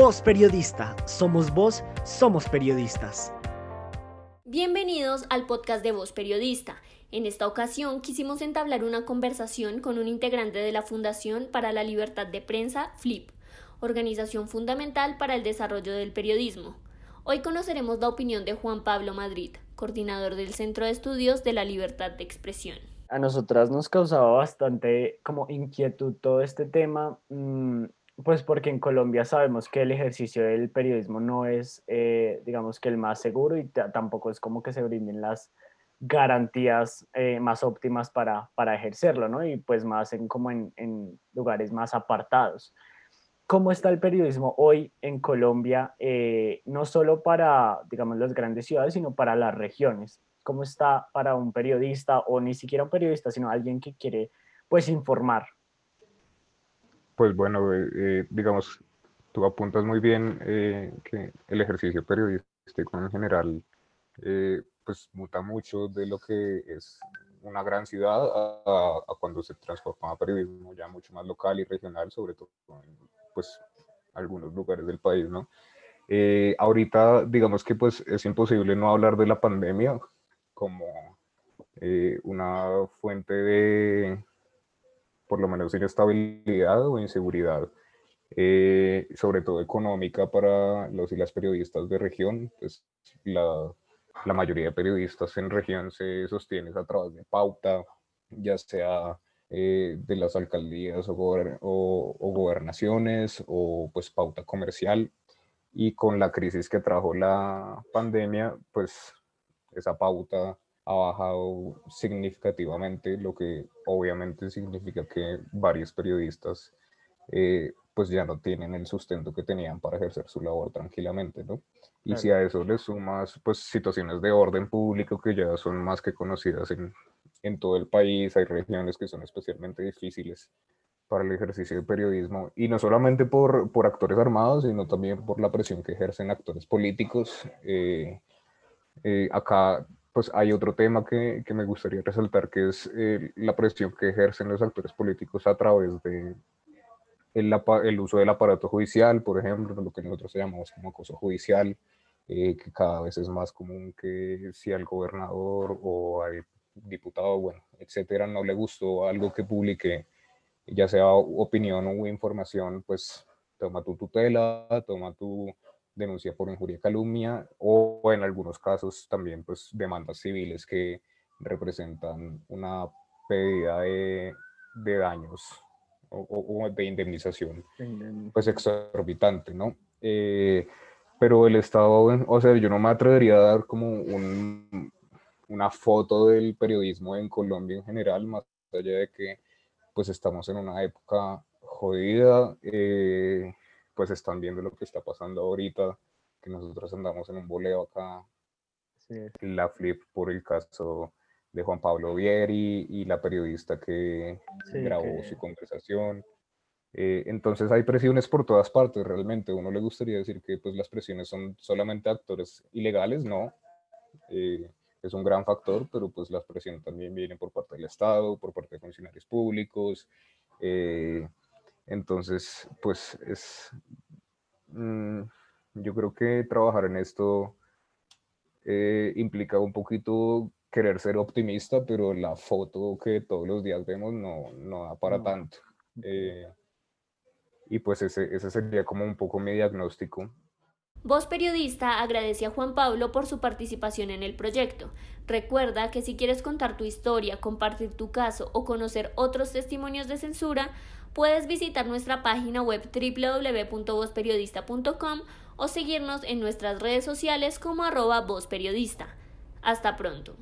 Voz Periodista. Somos voz, somos periodistas. Bienvenidos al podcast de Voz Periodista. En esta ocasión quisimos entablar una conversación con un integrante de la Fundación para la Libertad de Prensa, FLIP, organización fundamental para el desarrollo del periodismo. Hoy conoceremos la opinión de Juan Pablo Madrid, coordinador del Centro de Estudios de la Libertad de Expresión. A nosotras nos causaba bastante como inquietud todo este tema, mm, pues porque en Colombia sabemos que el ejercicio del periodismo no es, eh, digamos que el más seguro y tampoco es como que se brinden las garantías eh, más óptimas para, para ejercerlo, ¿no? Y pues más en como en, en lugares más apartados cómo está el periodismo hoy en Colombia, eh, no solo para, digamos, las grandes ciudades, sino para las regiones. ¿Cómo está para un periodista o ni siquiera un periodista, sino alguien que quiere, pues, informar? Pues bueno, eh, eh, digamos, tú apuntas muy bien que el ejercicio periodístico en general, pues, muta mucho de lo que es una gran ciudad a, a, cuando se transforma a periodismo ya mucho más local y regional, sobre todo en pues algunos lugares del país, ¿no? Eh, ahorita, digamos que pues es imposible no hablar de la pandemia como eh, una fuente de, por lo menos, inestabilidad o inseguridad, eh, sobre todo económica para los y las periodistas de región. Pues la, la mayoría de periodistas en región se sostienen a través de pauta, ya sea eh, de las alcaldías o, o, gobernaciones o pues pauta comercial y con la crisis que trajo la pandemia pues esa pauta ha bajado significativamente lo que obviamente significa que varios periodistas eh, pues ya no tienen el sustento que tenían para ejercer su labor tranquilamente, ¿no? Y si a eso le sumas pues situaciones de orden público que ya son más que conocidas en, en todo el país, hay regiones que son especialmente difíciles para el ejercicio de periodismo, y no solamente por, por actores armados, sino también por la presión que ejercen actores políticos. Eh, eh, acá pues hay otro tema que, que me gustaría resaltar, que es eh, la presión que ejercen los actores políticos a través de el, el, uso del aparato judicial, por ejemplo, lo que nosotros llamamos como acoso judicial, que cada vez es más común que si al gobernador o al diputado, bueno, etcétera, no le gustó algo que publique, ya sea opinión o información, pues toma tu tutela, toma tu denuncia por injuria y calumnia, o en algunos casos también, pues, demandas civiles que representan una pérdida de, daños o, de indemnización, pues, exorbitante, ¿no? Eh, pero el Estado, o sea, yo no me atrevería a dar como un, una foto del periodismo en Colombia en general, más allá de que pues estamos en una época jodida, eh, pues están viendo lo que está pasando ahorita, que nosotros andamos en un boleo acá, la flip por el caso de Juan Pablo Vieri y la periodista que grabó su conversación. Eh, entonces hay presiones por todas partes, realmente. Uno le gustaría decir que pues, las presiones son solamente actores ilegales, no. Eh, es un gran factor, pero pues la presión también viene por parte del Estado, por parte de funcionarios públicos. Eh, entonces, pues es, mm, yo creo que trabajar en esto eh, implica un poquito querer ser optimista, pero la foto que todos los días vemos no, no da para tanto. Eh, y pues ese, ese sería como un poco mi diagnóstico. Voz Periodista agradece a Juan Pablo por su participación en el proyecto. Recuerda que si quieres contar tu historia, compartir tu caso o conocer otros testimonios de censura, puedes visitar nuestra página web www.vozperiodista.com o seguirnos en nuestras redes sociales como arroba vozperiodista. Hasta pronto.